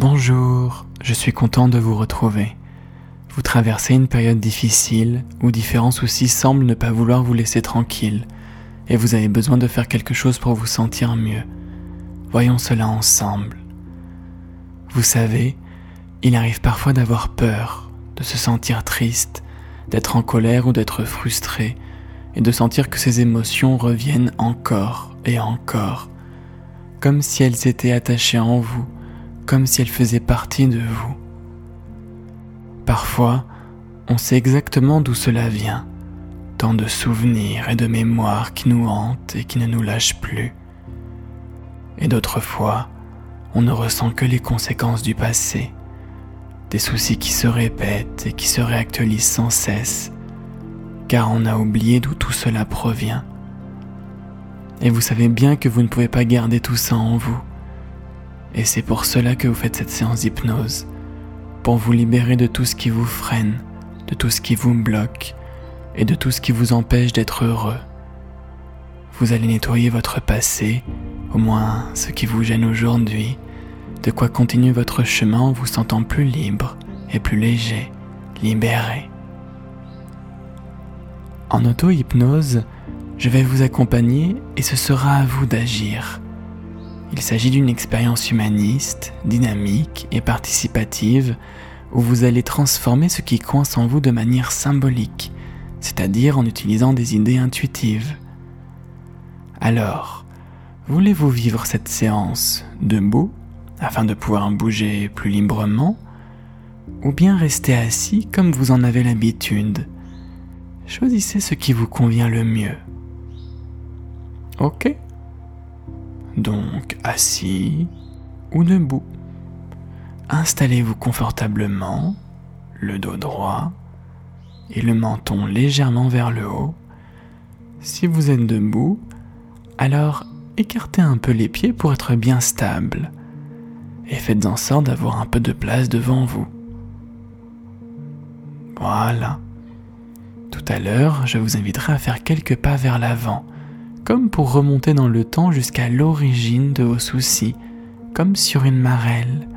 Bonjour, je suis content de vous retrouver. Vous traversez une période difficile où différents soucis semblent ne pas vouloir vous laisser tranquille et vous avez besoin de faire quelque chose pour vous sentir mieux. Voyons cela ensemble. Vous savez, il arrive parfois d'avoir peur, de se sentir triste, d'être en colère ou d'être frustré, et de sentir que ces émotions reviennent encore et encore, comme si elles étaient attachées en vous comme si elle faisait partie de vous. Parfois, on sait exactement d'où cela vient, tant de souvenirs et de mémoires qui nous hantent et qui ne nous lâchent plus. Et d'autres fois, on ne ressent que les conséquences du passé, des soucis qui se répètent et qui se réactualisent sans cesse, car on a oublié d'où tout cela provient. Et vous savez bien que vous ne pouvez pas garder tout ça en vous. Et c'est pour cela que vous faites cette séance d'hypnose, pour vous libérer de tout ce qui vous freine, de tout ce qui vous bloque et de tout ce qui vous empêche d'être heureux. Vous allez nettoyer votre passé, au moins ce qui vous gêne aujourd'hui, de quoi continuer votre chemin en vous sentant plus libre et plus léger, libéré. En auto-hypnose, je vais vous accompagner et ce sera à vous d'agir. Il s'agit d'une expérience humaniste, dynamique et participative où vous allez transformer ce qui coince en vous de manière symbolique, c'est-à-dire en utilisant des idées intuitives. Alors, voulez-vous vivre cette séance debout afin de pouvoir bouger plus librement ou bien rester assis comme vous en avez l'habitude? Choisissez ce qui vous convient le mieux. Ok? Donc assis ou debout. Installez-vous confortablement, le dos droit et le menton légèrement vers le haut. Si vous êtes debout, alors écartez un peu les pieds pour être bien stable et faites en sorte d'avoir un peu de place devant vous. Voilà. Tout à l'heure, je vous inviterai à faire quelques pas vers l'avant comme pour remonter dans le temps jusqu'à l'origine de vos soucis, comme sur une marelle.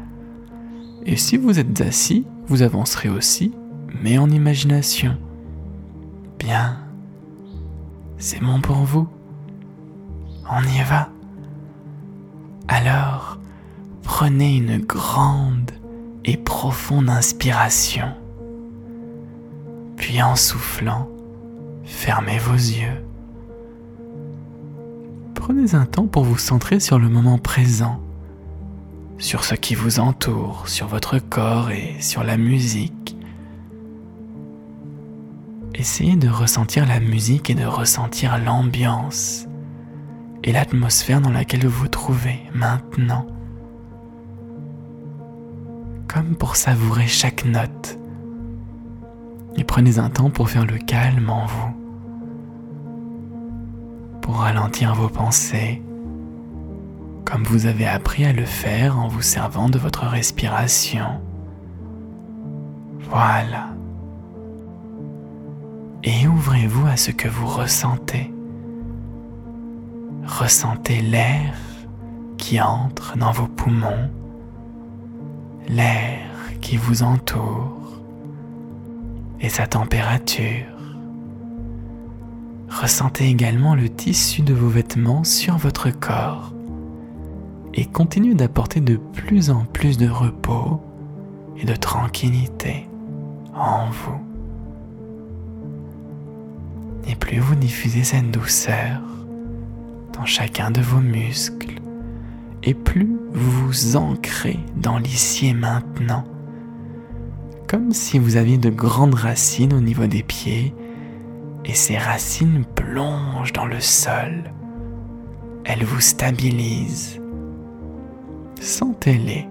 Et si vous êtes assis, vous avancerez aussi, mais en imagination. Bien, c'est bon pour vous. On y va. Alors, prenez une grande et profonde inspiration. Puis en soufflant, fermez vos yeux prenez un temps pour vous centrer sur le moment présent, sur ce qui vous entoure, sur votre corps et sur la musique. Essayez de ressentir la musique et de ressentir l'ambiance et l'atmosphère dans laquelle vous vous trouvez maintenant. Comme pour savourer chaque note. Et prenez un temps pour faire le calme en vous pour ralentir vos pensées, comme vous avez appris à le faire en vous servant de votre respiration. Voilà. Et ouvrez-vous à ce que vous ressentez. Ressentez l'air qui entre dans vos poumons, l'air qui vous entoure et sa température. Ressentez également le tissu de vos vêtements sur votre corps et continuez d'apporter de plus en plus de repos et de tranquillité en vous. Et plus vous diffusez cette douceur dans chacun de vos muscles, et plus vous vous ancrez dans l'ici et maintenant, comme si vous aviez de grandes racines au niveau des pieds et ces racines plongent dans le sol. Elles vous stabilisent. Sentez-les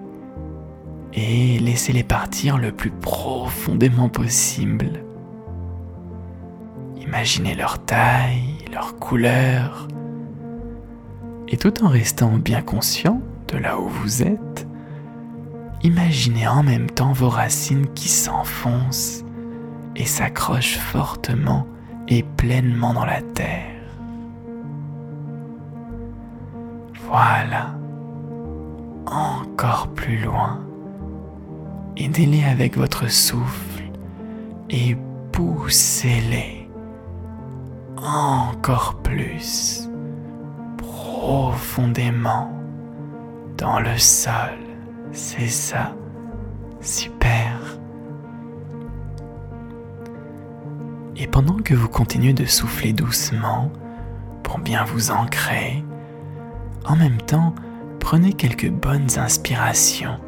et laissez-les partir le plus profondément possible. Imaginez leur taille, leur couleur, et tout en restant bien conscient de là où vous êtes, imaginez en même temps vos racines qui s'enfoncent et s'accrochent fortement et pleinement dans la terre. Voilà, encore plus loin, Aidez-les avec votre souffle et poussez-les encore plus profondément dans le sol. C'est ça. Super. Et pendant que vous continuez de souffler doucement pour bien vous ancrer, en même temps, prenez quelques bonnes inspirations.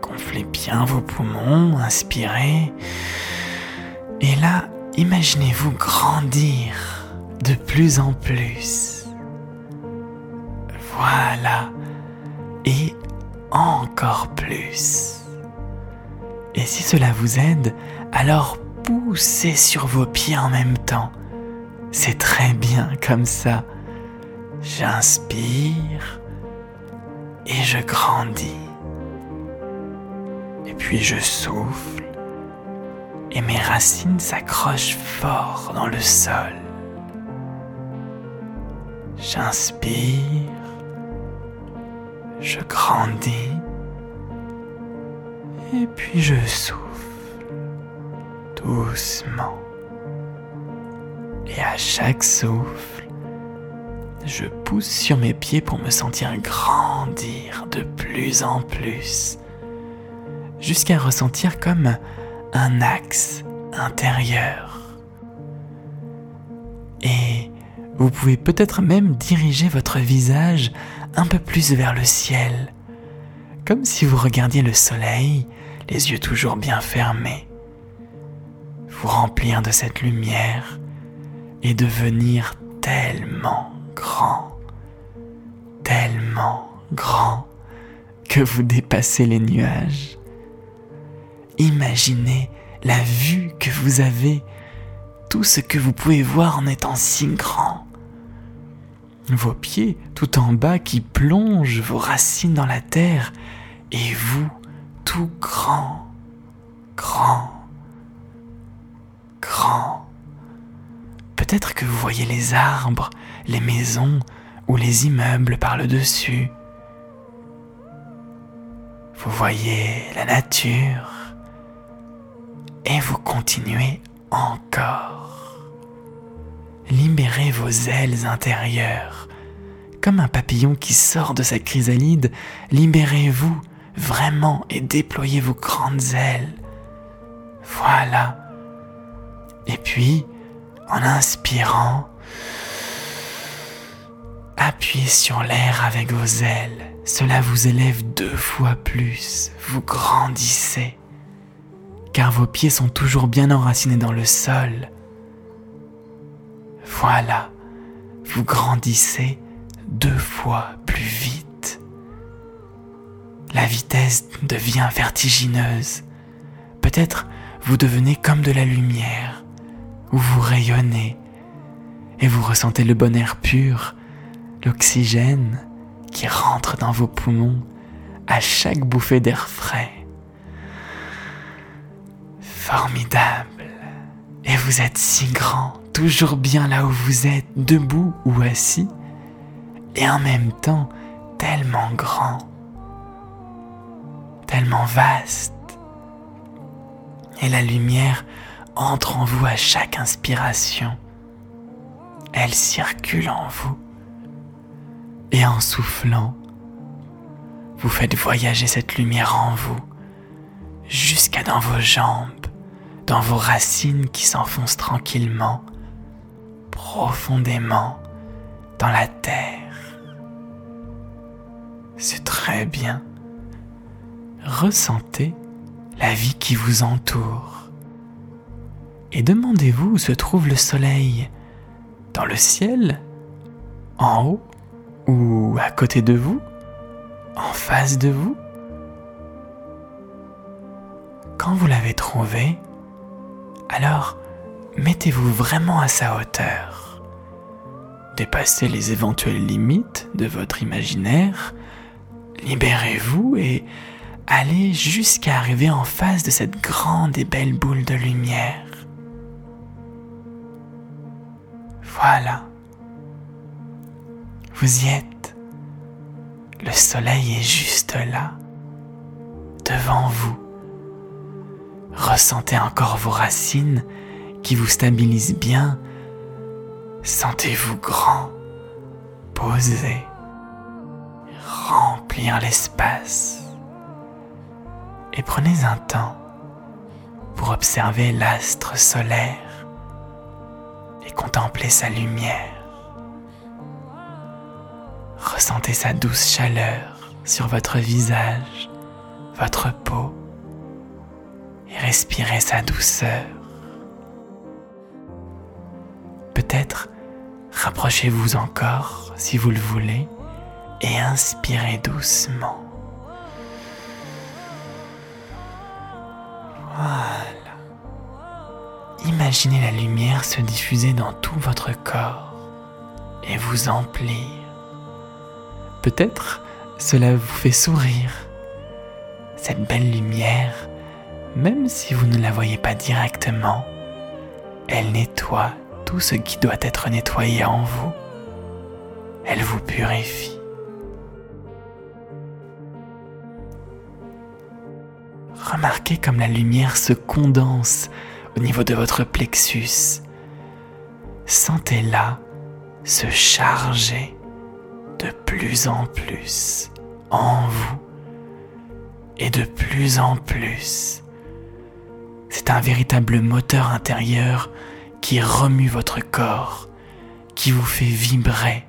Gonflez bien vos poumons, inspirez. Et là, imaginez-vous grandir de plus en plus. Voilà. Et encore plus. Et si cela vous aide, alors poussez sur vos pieds en même temps. C'est très bien comme ça. J'inspire et je grandis. Et puis je souffle et mes racines s'accrochent fort dans le sol. J'inspire, je grandis et puis je souffle doucement. Et à chaque souffle, je pousse sur mes pieds pour me sentir grandir de plus en plus, jusqu'à ressentir comme un axe intérieur. Et vous pouvez peut-être même diriger votre visage un peu plus vers le ciel, comme si vous regardiez le soleil, les yeux toujours bien fermés. Remplir de cette lumière et devenir tellement grand, tellement grand que vous dépassez les nuages. Imaginez la vue que vous avez, tout ce que vous pouvez voir en étant si grand. Vos pieds tout en bas qui plongent vos racines dans la terre et vous tout grand, grand, grand. Peut-être que vous voyez les arbres, les maisons ou les immeubles par le dessus. Vous voyez la nature et vous continuez encore. Libérez vos ailes intérieures. Comme un papillon qui sort de sa chrysalide, libérez-vous vraiment et déployez vos grandes ailes. Voilà. Et puis, en inspirant, appuyez sur l'air avec vos ailes. Cela vous élève deux fois plus. Vous grandissez car vos pieds sont toujours bien enracinés dans le sol. Voilà, vous grandissez deux fois plus vite. La vitesse devient vertigineuse. Peut-être vous devenez comme de la lumière, ou vous rayonnez, et vous ressentez le bon air pur, l'oxygène qui rentre dans vos poumons à chaque bouffée d'air frais formidable. Et vous êtes si grand, toujours bien là où vous êtes, debout ou assis, et en même temps tellement grand, tellement vaste. Et la lumière entre en vous à chaque inspiration. Elle circule en vous. Et en soufflant, vous faites voyager cette lumière en vous jusqu'à dans vos jambes dans vos racines qui s'enfoncent tranquillement, profondément dans la terre. C'est très bien. Ressentez la vie qui vous entoure. Et demandez-vous où se trouve le soleil. Dans le ciel? En haut? Ou à côté de vous? En face de vous? Quand vous l'avez trouvé, alors mettez-vous vraiment à sa hauteur. Dépassez les éventuelles limites de votre imaginaire, libérez-vous et allez jusqu'à arriver en face de cette grande et belle boule de lumière. Voilà. Vous y êtes. Le soleil est juste là, devant vous Ressentez encore vos racines qui vous stabilisent bien. Sentez-vous grand, posé, remplir l'espace. Et prenez un temps pour observer l'astre solaire et contempler sa lumière. Ressentez sa douce chaleur sur votre visage, votre peau et respirez sa douceur. Peut-être rapprochez-vous encore si vous le voulez et inspirez doucement. Voilà. Imaginez la lumière se diffuser dans tout votre corps et vous emplir. Peut-être cela vous fait sourire. Cette belle lumière, même si vous ne la voyez pas directement, elle nettoie tout ce qui doit être nettoyé en vous. Elle vous purifie. Remarquez comme la lumière se condense au niveau de votre plexus. Sentez-la se charger de plus en plus en vous et de plus en plus. C'est un véritable moteur intérieur qui remue votre corps, qui vous fait vibrer.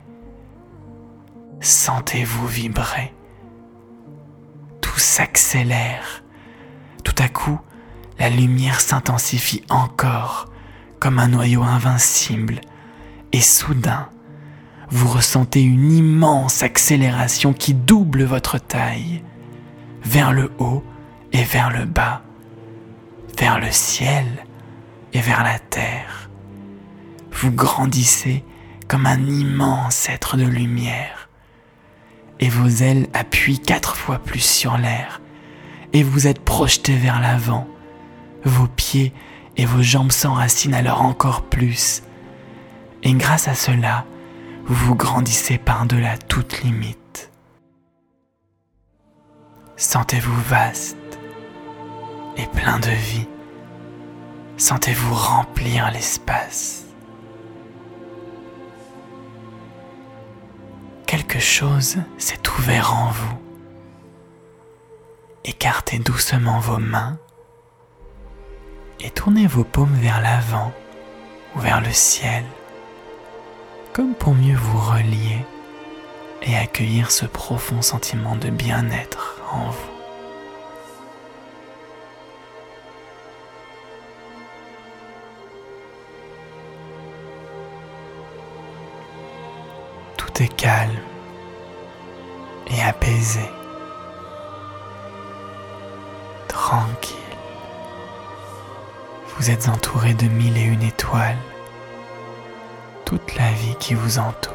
Sentez-vous vibrer. Tout s'accélère tout à coup, la lumière s'intensifie encore comme un noyau invincible et soudain, vous ressentez une immense accélération qui double votre taille vers le haut et vers le bas, vers le ciel et vers la terre. Vous grandissez comme un immense être de lumière et vos ailes appuient quatre fois plus sur l'air et vous êtes projeté vers l'avant. Vos pieds et vos jambes s'enracinent alors encore plus. Et grâce à cela, vous vous grandissez par-delà toute limite. Sentez-vous vaste et plein de vie. Sentez-vous remplir l'espace. Quelque chose s'est ouvert en vous écartez doucement vos mains et tournez vos paumes vers l'avant ou vers le ciel, comme pour mieux vous relier et accueillir ce profond sentiment de bien-être en vous. Tout est calme et apaisé. tranquille. Vous êtes entouré de mille et une étoiles, toute la vie qui vous entoure.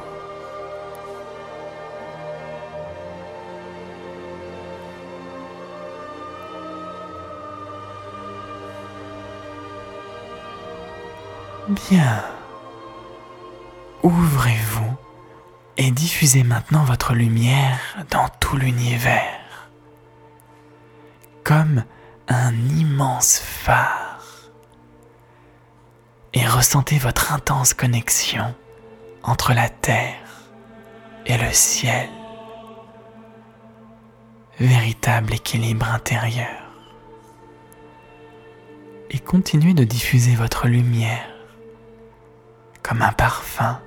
Bien. Ouvrez-vous et diffusez maintenant votre lumière dans tout l'univers comme un immense phare ressentez votre intense connexion entre la terre et le ciel. Véritable équilibre intérieur. Et continuez de diffuser votre lumière comme un parfum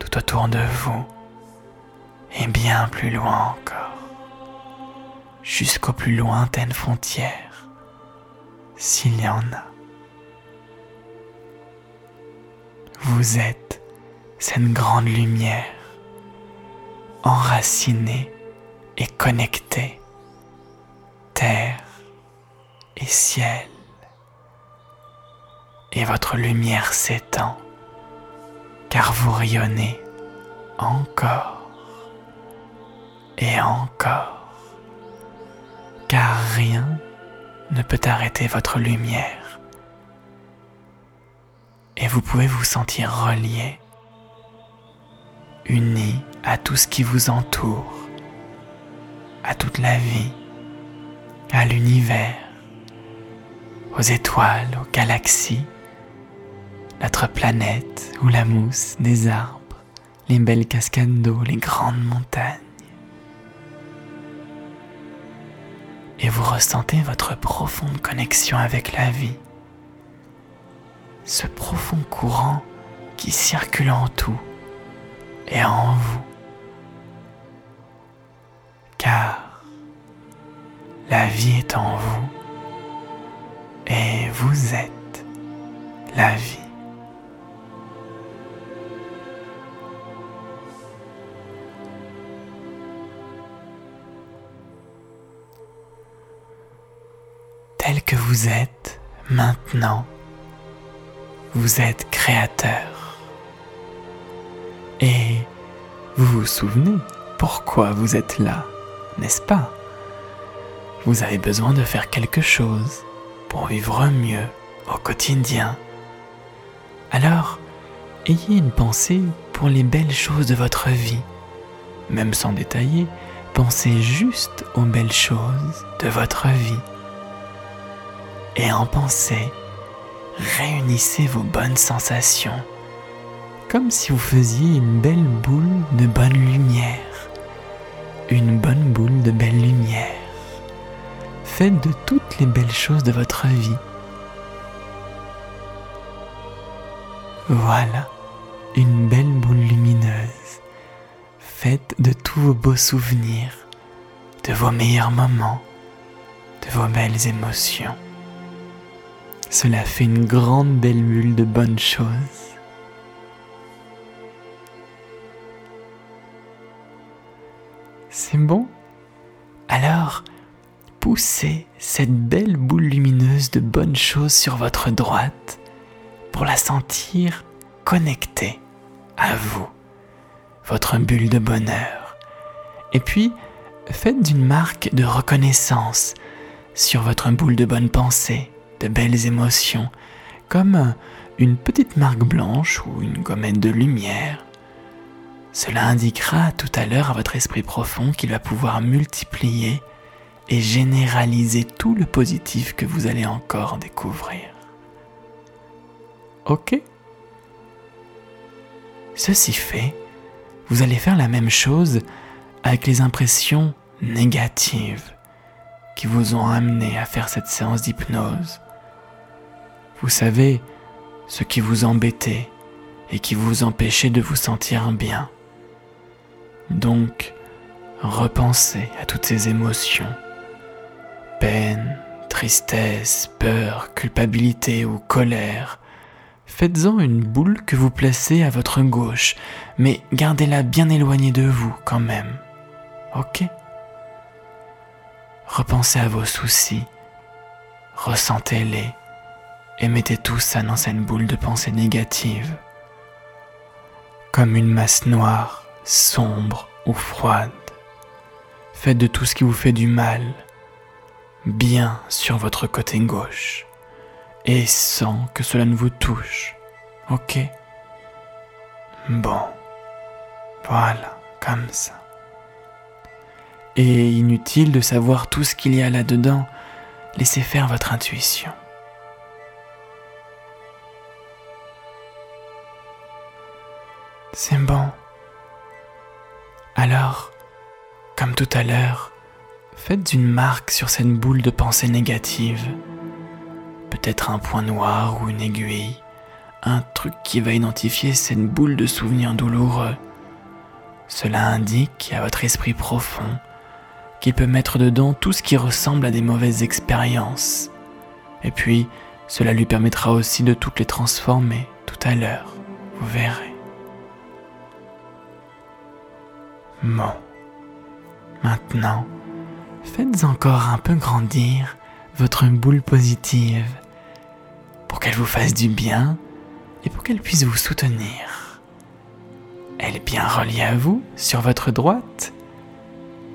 tout autour de vous et bien plus loin encore jusqu'aux plus lointaines frontières, s'il y en a. Vous êtes cette grande lumière, enracinée et connectée, terre et ciel. Et votre lumière s'étend, car vous rayonnez encore et encore car rien ne peut arrêter votre lumière. Et vous pouvez vous sentir relié, uni à tout ce qui vous entoure, à toute la vie, à l'univers, aux étoiles, aux galaxies, notre planète ou la mousse des arbres, les belles cascades d'eau, les grandes montagnes. Et vous ressentez votre profonde connexion avec la vie, ce profond courant qui circule en tout et en vous. Car la vie est en vous et vous êtes la vie. Tel que vous êtes maintenant, vous êtes créateur. Et vous vous souvenez pourquoi vous êtes là, n'est-ce pas? Vous avez besoin de faire quelque chose pour vivre mieux au quotidien. Alors, ayez une pensée pour les belles choses de votre vie. Même sans détailler, pensez juste aux belles choses de votre vie. Et en pensée, réunissez vos bonnes sensations, comme si vous faisiez une belle boule de bonne lumière. Une bonne boule de belle lumière faites de toutes les belles choses de votre vie. Voilà, une belle boule lumineuse, faite de tous vos beaux souvenirs, de vos meilleurs moments, de vos belles émotions. Cela fait une grande belle bulle de bonnes choses. C'est bon? Alors, poussez cette belle boule lumineuse de bonnes choses sur votre droite pour la sentir connectée à vous, votre bulle de bonheur. Et puis, faites une marque de reconnaissance sur votre boule de bonne pensée, de belles émotions, comme une petite marque blanche ou une gommette de lumière. Cela indiquera tout à l'heure à votre esprit profond qu'il va pouvoir multiplier et généraliser tout le positif que vous allez encore découvrir. Ok? Ceci fait, vous allez faire la même chose avec les impressions négatives qui vous ont amené à faire cette séance d'hypnose. Vous savez, ce qui vous embêtait et qui vous empêchait de vous sentir bien. Donc, repensez à toutes ces émotions. Peine, tristesse, peur, culpabilité ou colère, faites-en une boule que vous placez à votre gauche, mais gardez-la bien éloignée de vous quand même. Ok? Repensez à vos soucis, ressentez-les et mettez tout ça dans cette boule de pensée négative. Comme une masse noire, sombre ou froide. Faites de tout ce qui vous fait du mal bien sur votre côté gauche et sans que cela ne vous touche. Ok? Bon. Voilà, comme ça. Et inutile de savoir tout ce qu'il y a là-dedans, laissez faire votre intuition. C'est bon. Alors, comme tout à l'heure, Faites une marque sur cette boule de pensée négative. Peut-être un point noir ou une aiguille. Un truc qui va identifier cette boule de souvenirs douloureux. Cela indique à votre esprit profond qu'il peut mettre dedans tout ce qui ressemble à des mauvaises expériences. Et puis, cela lui permettra aussi de toutes les transformer tout à l'heure. Vous verrez. Maintenant, faites encore un peu grandir votre boule positive pour qu'elle vous fasse du bien et pour qu'elle puisse vous soutenir. Elle est bien reliée à vous sur votre droite.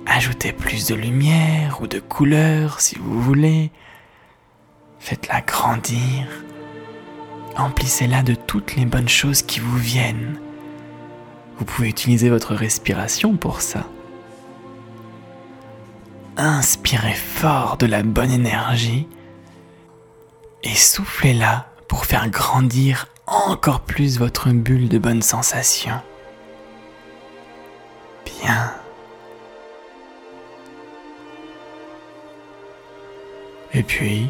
Ajoutez plus de lumière ou de couleur si vous voulez. Faites-la grandir. Emplissez-la de toutes les bonnes choses qui vous viennent. Vous pouvez utiliser votre respiration pour ça. Inspirez fort de la bonne énergie et soufflez-la pour faire grandir encore plus votre bulle de bonnes sensations. Bien. Et puis,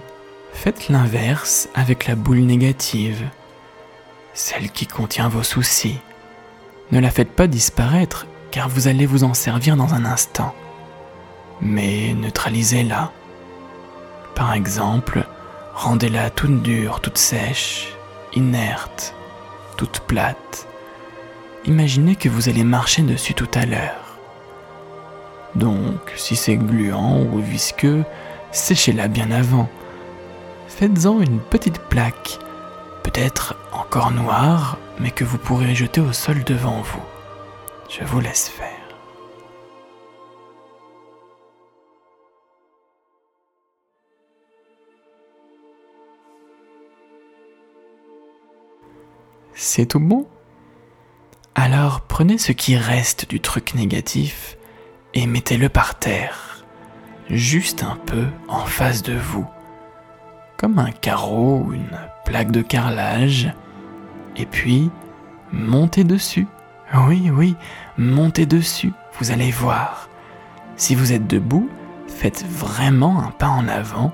faites l'inverse avec la boule négative, celle qui contient vos soucis. Ne la faites pas disparaître car vous allez vous en servir dans un instant. Mais neutralisez-la. Par exemple, rendez-la toute dure, toute sèche, inerte, toute plate. Imaginez que vous allez marcher dessus tout à l'heure. Donc, si c'est gluant ou visqueux, séchez-la bien avant. Faites-en une petite plaque, peut-être encore noire, mais que vous pourrez jeter au sol devant vous. Je vous laisse faire. C'est tout bon? Alors prenez ce qui reste du truc négatif et mettez-le par terre, juste un peu en face de vous, comme un carreau ou une plaque de carrelage, et puis montez dessus. Oui, oui, montez dessus, vous allez voir. Si vous êtes debout, faites vraiment un pas en avant,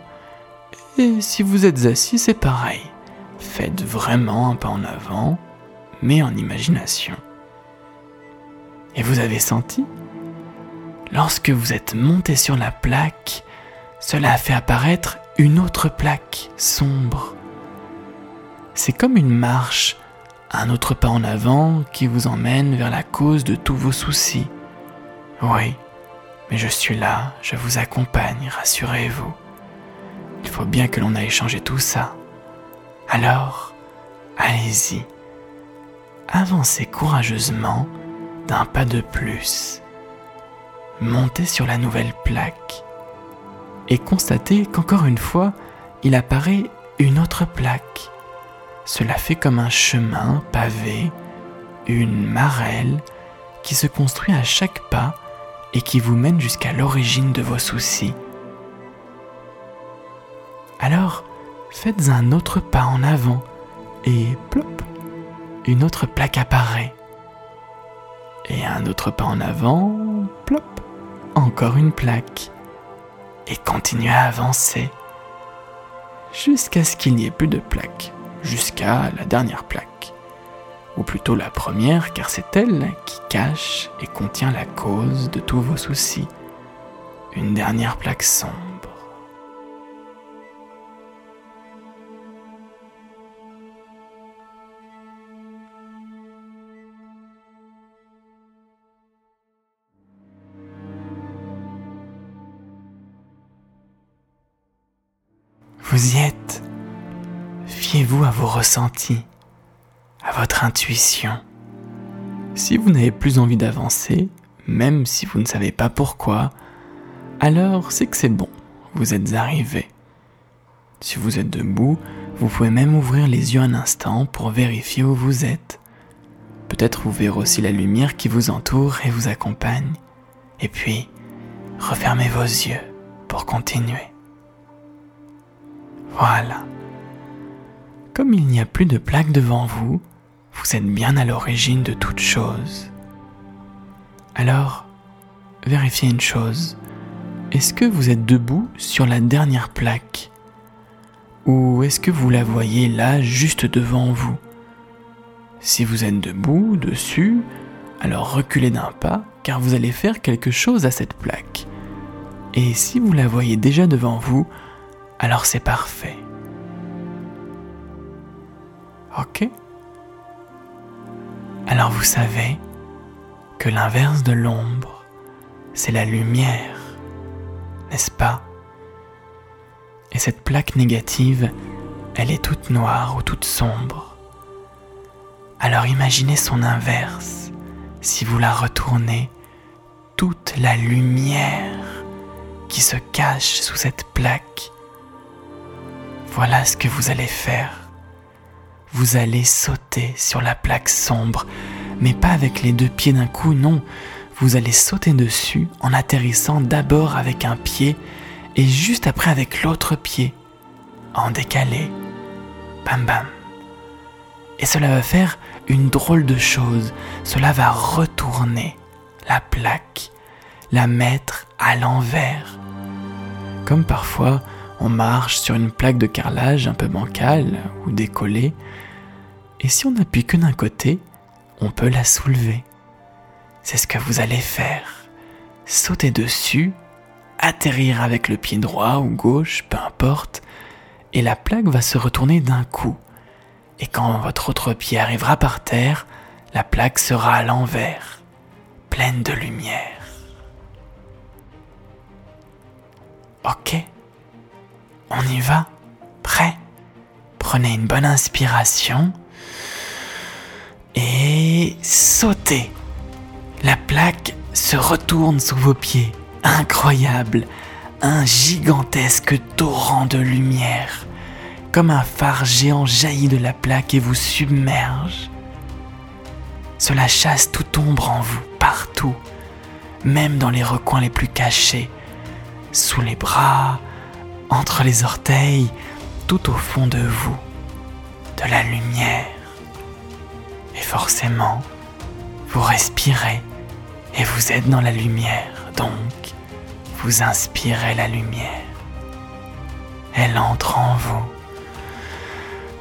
et si vous êtes assis, c'est pareil. Faites vraiment un pas en avant, mais en imagination. Et vous avez senti? Lorsque vous êtes monté sur la plaque, cela a fait apparaître une autre plaque sombre. C'est comme une marche, un autre pas en avant qui vous emmène vers la cause de tous vos soucis. Oui, mais je suis là, je vous accompagne, rassurez-vous. Il faut bien que l'on aille changer tout ça. Alors, allez-y. Avancez courageusement d'un pas de plus. Montez sur la nouvelle plaque et constatez qu'encore une fois, il apparaît une autre plaque. Cela fait comme un chemin pavé, une marelle qui se construit à chaque pas et qui vous mène jusqu'à l'origine de vos soucis. Alors, faites un autre pas en avant et plop, une autre plaque apparaît. Et un autre pas en avant, plop, encore une plaque. Et continuez à avancer jusqu'à ce qu'il n'y ait plus de plaque, jusqu'à la dernière plaque. Ou plutôt la première, car c'est elle qui cache et contient la cause de tous vos soucis. Une dernière plaque sombre. À vos ressentis, à votre intuition. Si vous n'avez plus envie d'avancer, même si vous ne savez pas pourquoi, alors c'est que c'est bon, vous êtes arrivé. Si vous êtes debout, vous pouvez même ouvrir les yeux un instant pour vérifier où vous êtes. Peut-être vous verrez aussi la lumière qui vous entoure et vous accompagne. Et puis, refermez vos yeux pour continuer. Voilà. Comme il n'y a plus de plaque devant vous, vous êtes bien à l'origine de toute chose. Alors, vérifiez une chose. Est-ce que vous êtes debout sur la dernière plaque? Ou est-ce que vous la voyez là juste devant vous? Si vous êtes debout, dessus, alors reculez d'un pas car vous allez faire quelque chose à cette plaque. Et si vous la voyez déjà devant vous, alors c'est parfait. Ok Alors vous savez que l'inverse de l'ombre, c'est la lumière, n'est-ce pas? Et cette plaque négative, elle est toute noire ou toute sombre. Alors imaginez son inverse, si vous la retournez, toute la lumière qui se cache sous cette plaque voilà ce que vous allez faire. Vous allez sauter sur la plaque sombre, mais pas avec les deux pieds d'un coup, non. Vous allez sauter dessus en atterrissant d'abord avec un pied et juste après avec l'autre pied. en décalé. Bam bam. Et cela va faire une drôle de chose. Cela va retourner la plaque, la mettre à l'envers. Comme parfois on marche sur une plaque de carrelage un peu bancale ou décollée, et si on n'appuie que d'un côté, on peut la soulever. C'est ce que vous allez faire. Sauter dessus, atterrir avec le pied droit ou gauche, peu importe, et la plaque va se retourner d'un coup. Et quand votre autre pied arrivera par terre, la plaque sera à l'envers, pleine de lumière. Ok, on y va? Prêt? Prenez une bonne inspiration et sautez. La plaque se retourne sous vos pieds. Incroyable. Un gigantesque torrent de lumière. Comme un phare géant jaillit de la plaque et vous submerge. Cela chasse toute ombre en vous, partout, même dans les recoins les plus cachés, sous les bras, entre les orteils, tout au fond de vous, de la lumière. Et forcément, vous respirez et vous êtes dans la lumière, donc vous inspirez la lumière. Elle entre en vous,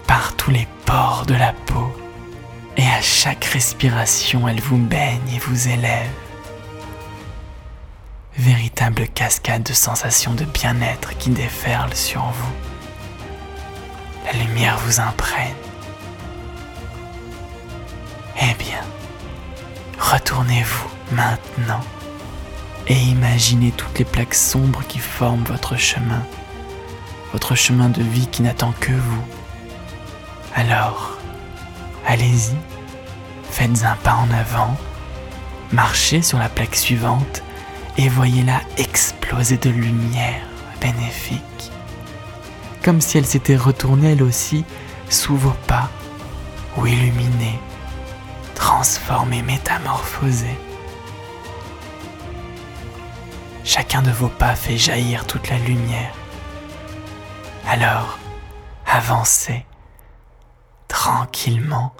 par tous les pores de la peau, et à chaque respiration, elle vous baigne et vous élève. Véritable cascade de sensations de bien-être qui déferle sur vous. La lumière vous imprègne. Eh bien, retournez-vous maintenant et imaginez toutes les plaques sombres qui forment votre chemin, votre chemin de vie qui n'attend que vous. Alors, allez-y, faites un pas en avant, marchez sur la plaque suivante et voyez-la exploser de lumière bénéfique, comme si elle s'était retournée elle aussi sous vos pas ou illuminée, transformée, métamorphosée. Chacun de vos pas fait jaillir toute la lumière. Alors, avancez tranquillement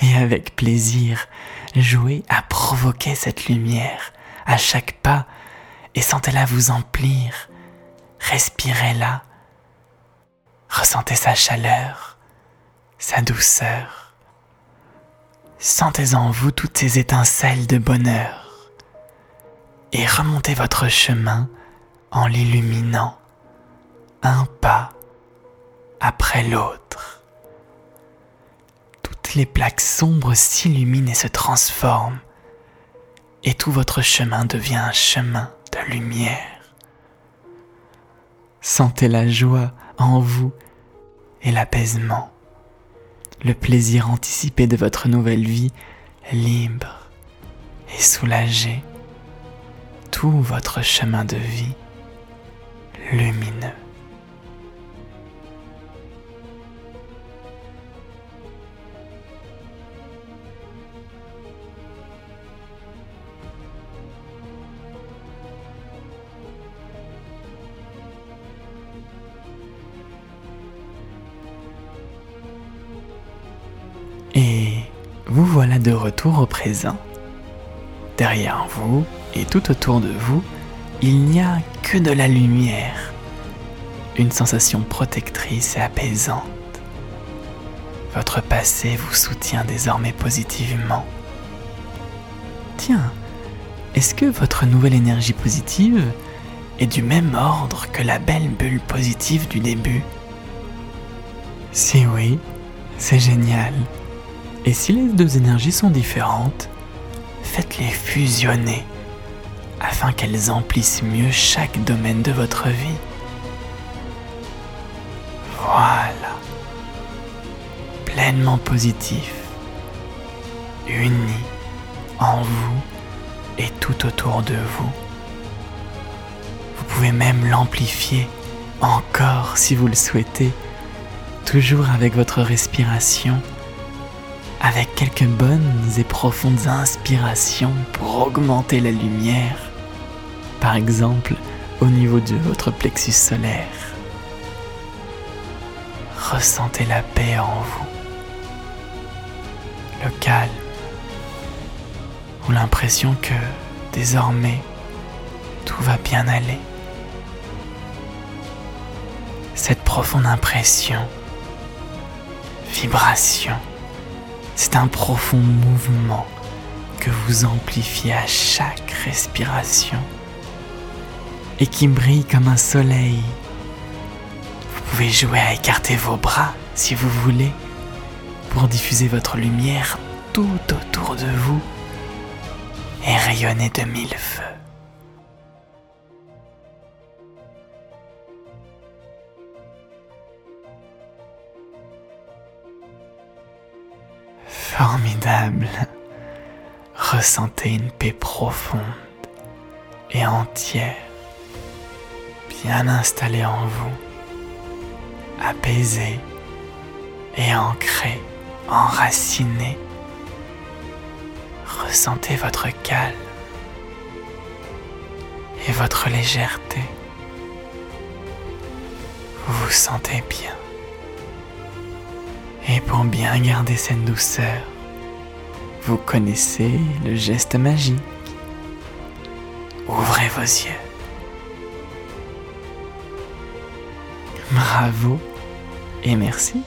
et avec plaisir, jouez à provoquer cette lumière à chaque pas et sentez-la vous emplir. Respirez-la. Ressentez sa chaleur, sa douceur. Sentez en vous toutes ces étincelles de bonheur et remontez votre chemin en l'illuminant un pas après l'autre. Toutes les plaques sombres s'illuminent et se transforment et tout votre chemin devient un chemin de lumière. Sentez la joie en vous et l'apaisement, le plaisir anticipé de votre nouvelle vie libre et soulagé, tout votre chemin de vie lumineux. Voilà de retour au présent. Derrière vous et tout autour de vous, il n'y a que de la lumière, une sensation protectrice et apaisante. Votre passé vous soutient désormais positivement. Tiens, est-ce que votre nouvelle énergie positive est du même ordre que la belle bulle positive du début? Si oui, c'est génial. Et si les deux énergies sont différentes, faites-les fusionner afin qu'elles emplissent mieux chaque domaine de votre vie. Voilà. Pleinement positif, uni en vous et tout autour de vous. Vous pouvez même l'amplifier encore si vous le souhaitez, toujours avec votre respiration avec quelques bonnes et profondes inspirations pour augmenter la lumière, par exemple au niveau de votre plexus solaire. ressentez la paix en vous, le calme, ou l'impression que désormais tout va bien aller. Cette profonde impression, vibration, c'est un profond mouvement que vous amplifiez à chaque respiration et qui brille comme un soleil. Vous pouvez jouer à écarter vos bras si vous voulez pour diffuser votre lumière tout autour de vous et rayonner de mille feux. Formidable. Ressentez une paix profonde et entière, bien installée en vous, apaisée et ancrée, enracinée. Ressentez votre calme et votre légèreté. Vous vous sentez bien. Et pour bien garder cette douceur, vous connaissez le geste magique. Ouvrez vos yeux. Bravo et merci.